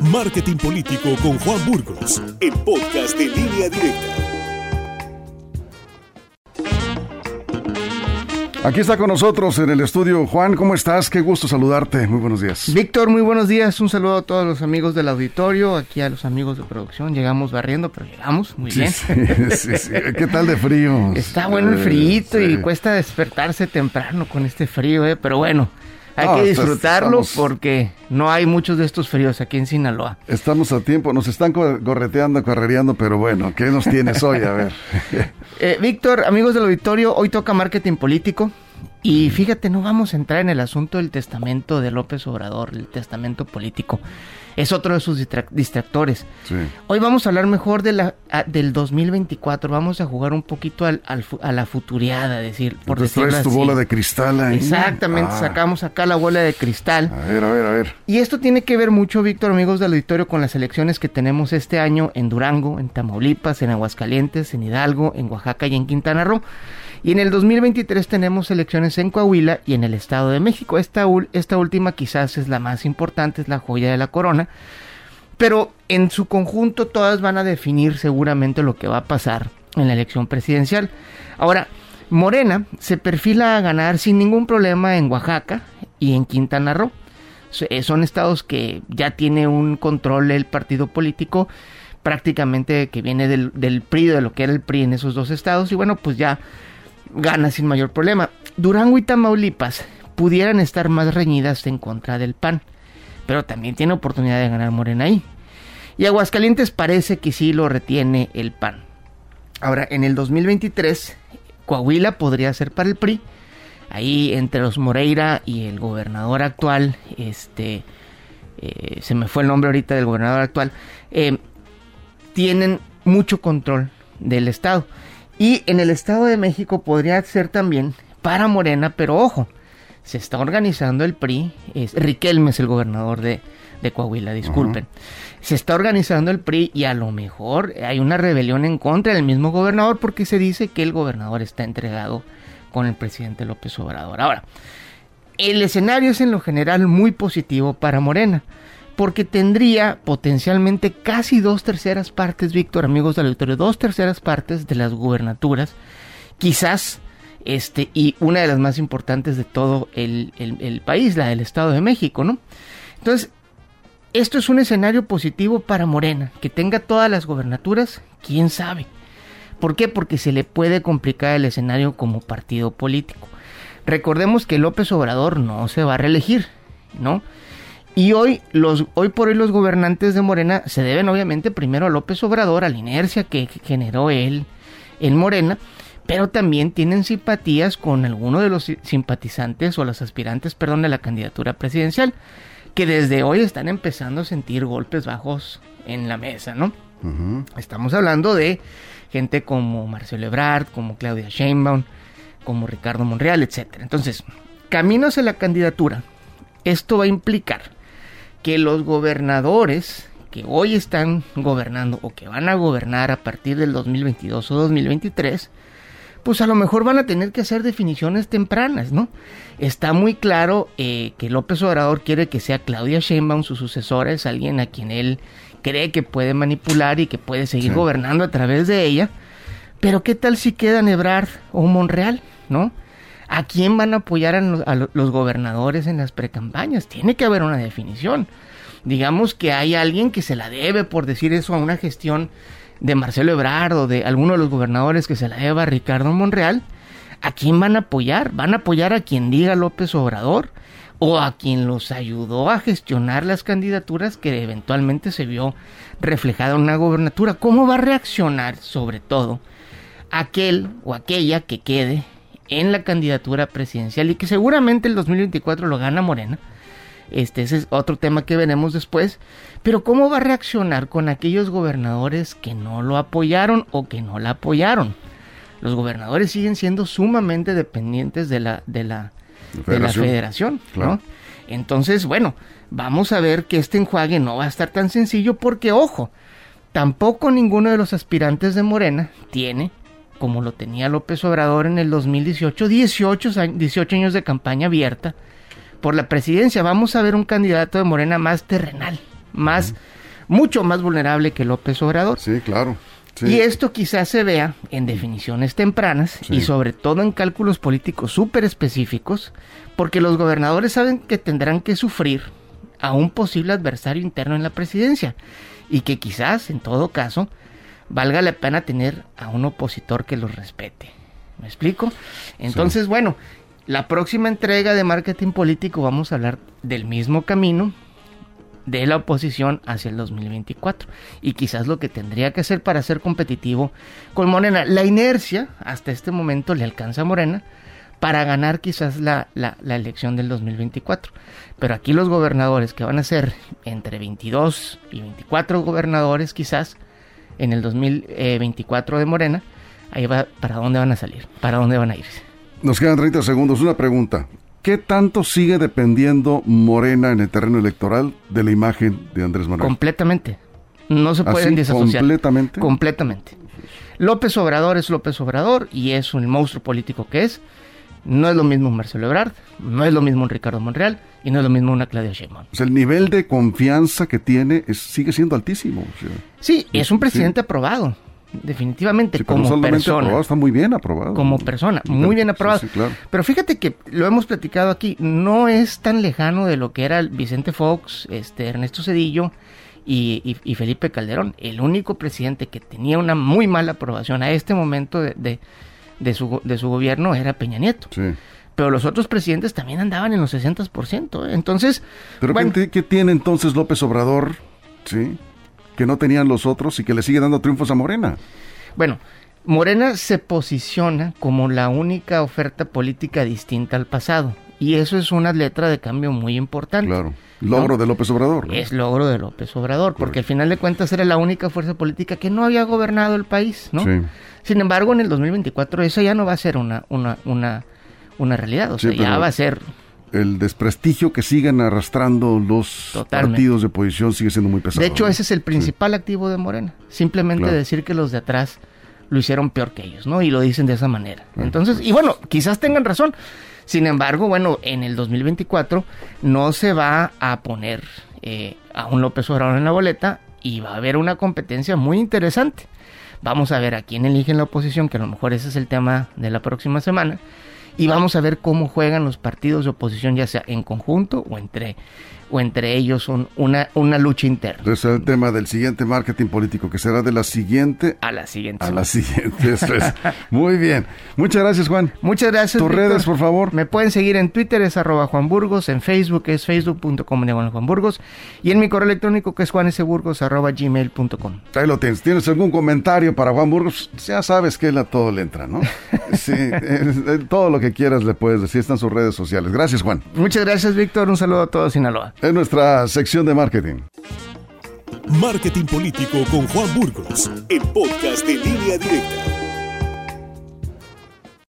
Marketing Político con Juan Burgos, el podcast de línea directa. Aquí está con nosotros en el estudio Juan, ¿cómo estás? Qué gusto saludarte. Muy buenos días. Víctor, muy buenos días. Un saludo a todos los amigos del auditorio, aquí a los amigos de producción. Llegamos barriendo, pero llegamos muy bien. Sí, sí, ¿Qué tal de frío? Está bueno el frío y cuesta despertarse temprano con este frío, ¿eh? pero bueno. Hay que disfrutarlo porque no hay muchos de estos fríos aquí en Sinaloa. Estamos a tiempo, nos están correteando, correreando, pero bueno, ¿qué nos tienes hoy? A ver. eh, Víctor, amigos del auditorio, hoy toca marketing político. Y fíjate, no vamos a entrar en el asunto del testamento de López Obrador, el testamento político. Es otro de sus distractores. Hoy vamos a hablar mejor de la, del 2024. Vamos a jugar un poquito al, a la futuriada, decir, por Entonces traes tu bola de cristal ahí. Exactamente, ah. sacamos acá la bola de cristal. A ver, a ver, a ver. Y esto tiene que ver mucho, Víctor, amigos del auditorio, con las elecciones que tenemos este año en Durango, en Tamaulipas, en Aguascalientes, en Hidalgo, en Oaxaca y en Quintana Roo. Y en el 2023 tenemos elecciones en Coahuila y en el Estado de México. Esta, última quizás es la más importante, es la joya de la corona. Pero en su conjunto todas van a definir seguramente lo que va a pasar en la elección presidencial. Ahora, Morena se perfila a ganar sin ningún problema en Oaxaca y en Quintana Roo. Eh, son estados que ya tiene un control el partido político prácticamente que viene del PRI, de lo que era el PRI en esos dos estados. Y bueno, pues ya gana sin mayor problema. Durango y Tamaulipas pudieran estar más reñidas en contra del PAN, pero también tiene oportunidad de ganar Morena ahí. Y Aguascalientes parece que sí lo retiene el PAN. Ahora, en el 2023, Coahuila podría ser para el PRI. Ahí entre los Moreira y el gobernador actual, este, eh, se me fue el nombre ahorita del gobernador actual, eh, tienen mucho control del Estado. Y en el Estado de México podría ser también para Morena, pero ojo, se está organizando el PRI, es, Riquelme es el gobernador de, Coahuila, disculpen. Se está organizando el PRI y a lo mejor hay una rebelión en contra del mismo gobernador porque se dice que el gobernador está entregado con el presidente López Obrador. Ahora, el escenario es en lo general muy positivo para Morena porque tendría potencialmente casi dos terceras partes, Víctor, amigos del auditorio, dos terceras partes de las gubernaturas, quizás, este, y una de las más importantes de todo el, el país, la del Estado de México, ¿no? Entonces, esto es un escenario positivo para Morena, que tenga todas las gobernaturas, quién sabe. ¿Por qué? Porque se le puede complicar el escenario como partido político. Recordemos que López Obrador no se va a reelegir, ¿no? Y hoy, los, hoy por hoy los gobernantes de Morena se deben obviamente primero a López Obrador, a la inercia que generó él en Morena, pero también tienen simpatías con algunos de los simpatizantes o los aspirantes, perdón, de la candidatura presidencial, que desde hoy están empezando a sentir golpes bajos en la mesa, ¿no? Estamos hablando de gente como Marcelo Ebrard, como Claudia Sheinbaum, como Ricardo Monreal, etc. Entonces, caminos a la candidatura. Esto va a implicar que los gobernadores que hoy están gobernando o que van a gobernar a partir del 2022 o 2023, pues a lo mejor van a tener que hacer definiciones tempranas, ¿no? Está muy claro eh, que López Obrador quiere que sea Claudia Sheinbaum su sucesora, es alguien a quien él cree que puede manipular y que puede seguir gobernando a través de ella, pero ¿qué tal si quedan Ebrard o Monreal, ¿no? ¿A quién van a apoyar a los, gobernadores en las precampañas? Tiene que haber una definición. Digamos que hay alguien que se la debe, por decir eso, a una gestión de Marcelo Ebrard o de alguno de los gobernadores que se la deba a Ricardo Monreal. ¿A quién van a apoyar? ¿Van a apoyar a quien diga López Obrador? ¿O a quien los ayudó a gestionar las candidaturas que eventualmente se vio reflejada en una gobernatura? ¿Cómo va a reaccionar, sobre todo, aquel o aquella que quede en la candidatura presidencial y que seguramente el 2024 lo gana Morena. Este ese es otro tema que veremos después. Pero ¿cómo va a reaccionar con aquellos gobernadores que no lo apoyaron o que no la apoyaron? Los gobernadores siguen siendo sumamente dependientes de la, de la, federación, ¿no? Entonces, bueno, vamos a ver que este enjuague no va a estar tan sencillo porque, ojo, tampoco ninguno de los aspirantes de Morena tiene como lo tenía López Obrador en el 2018, 18, 18 años de campaña abierta por la presidencia. Vamos a ver un candidato de Morena más terrenal, más, mucho más vulnerable que López Obrador. Sí, claro. Y esto quizás se vea en definiciones tempranas y sobre todo en cálculos políticos súper específicos, porque los gobernadores saben que tendrán que sufrir a un posible adversario interno en la presidencia y que quizás, en todo caso, valga la pena tener a un opositor que los respete. ¿Me explico? Entonces, bueno, la próxima entrega de marketing político vamos a hablar del mismo camino de la oposición hacia el 2024 y quizás lo que tendría que hacer para ser competitivo con Morena. La inercia hasta este momento le alcanza a Morena para ganar quizás la, la, la, elección del 2024. Pero aquí los gobernadores, que van a ser entre 22 y 24 gobernadores quizás en el 2024 de Morena, ahí va para dónde van a salir, para dónde van a irse. Nos quedan 30 segundos. Una pregunta. ¿Qué tanto sigue dependiendo Morena en el terreno electoral de la imagen de Andrés Manuel? Completamente. No se pueden disasociar. ¿Completamente? Completamente. López Obrador es López Obrador y es un monstruo político que es. No es lo mismo un Marcelo Ebrard, no es lo mismo un Ricardo Monreal y no es lo mismo una Claudia Sheinbaum. O sea, el nivel de confianza que tiene es, sigue siendo altísimo. O sea, sí, es un presidente sí. aprobado definitivamente sí, como no persona. Aprobado, está muy bien aprobado. Como persona, muy bien aprobado. Sí, claro. Pero fíjate que lo hemos platicado aquí, no es tan lejano de lo que era Vicente Fox, este Ernesto Cedillo y, y, y, Felipe Calderón. El único presidente que tenía una muy mala aprobación a este momento de, de, de su, de su gobierno era Peña Nieto. Sí. Pero los otros presidentes también andaban en los 60%. ¿eh? Entonces. ¿Pero bueno, ¿qué, ¿qué tiene entonces López Obrador? Sí que no tenían los otros y que le sigue dando triunfos a Morena. Bueno, Morena se posiciona como la única oferta política distinta al pasado. Y eso es una letra de cambio muy importante. Claro. Logro ¿no? de López Obrador. Es logro de López Obrador, Correcto. porque al final de cuentas era la única fuerza política que no había gobernado el país, ¿no? Sí. Sin embargo, en el 2024 eso ya no va a ser una, una, una, una realidad, o sea, sí, ya va a ser el desprestigio que siguen arrastrando los Totalmente. partidos de oposición sigue siendo muy pesado. De hecho, ese es el principal sí. activo de Morena. Simplemente claro. decir que los de atrás lo hicieron peor que ellos, ¿no? Y lo dicen de esa manera. Entonces, y bueno, quizás tengan razón. Sin embargo, bueno, en el 2024 no se va a poner eh, a un López Obrador en la boleta y va a haber una competencia muy interesante. Vamos a ver a quién eligen la oposición, que a lo mejor ese es el tema de la próxima semana y vamos a ver cómo juegan los partidos de oposición, ya sea en conjunto o entre o entre ellos son una, una lucha interna. Ese es el tema del siguiente marketing político, que será de la siguiente a la siguiente. A la siguiente, eso es. Muy bien. Muchas gracias, Juan. Muchas gracias. Tus Víctor. redes, por favor. Me pueden seguir en Twitter, es arroba Juan Burgos, en Facebook es facebook.com de Juan Burgos, y en mi correo electrónico que es juanesburgos arroba gmail.com. Ahí lo tienes. ¿Tienes algún comentario para Juan Burgos? Ya sabes que él a todo le entra, ¿no? sí, todo lo que quieras le puedes decir, están sus redes sociales. Gracias, Juan. Muchas gracias, Víctor. Un saludo a todos Sinaloa. Es nuestra sección de marketing. Marketing político con Juan Burgos, el podcast de línea directa.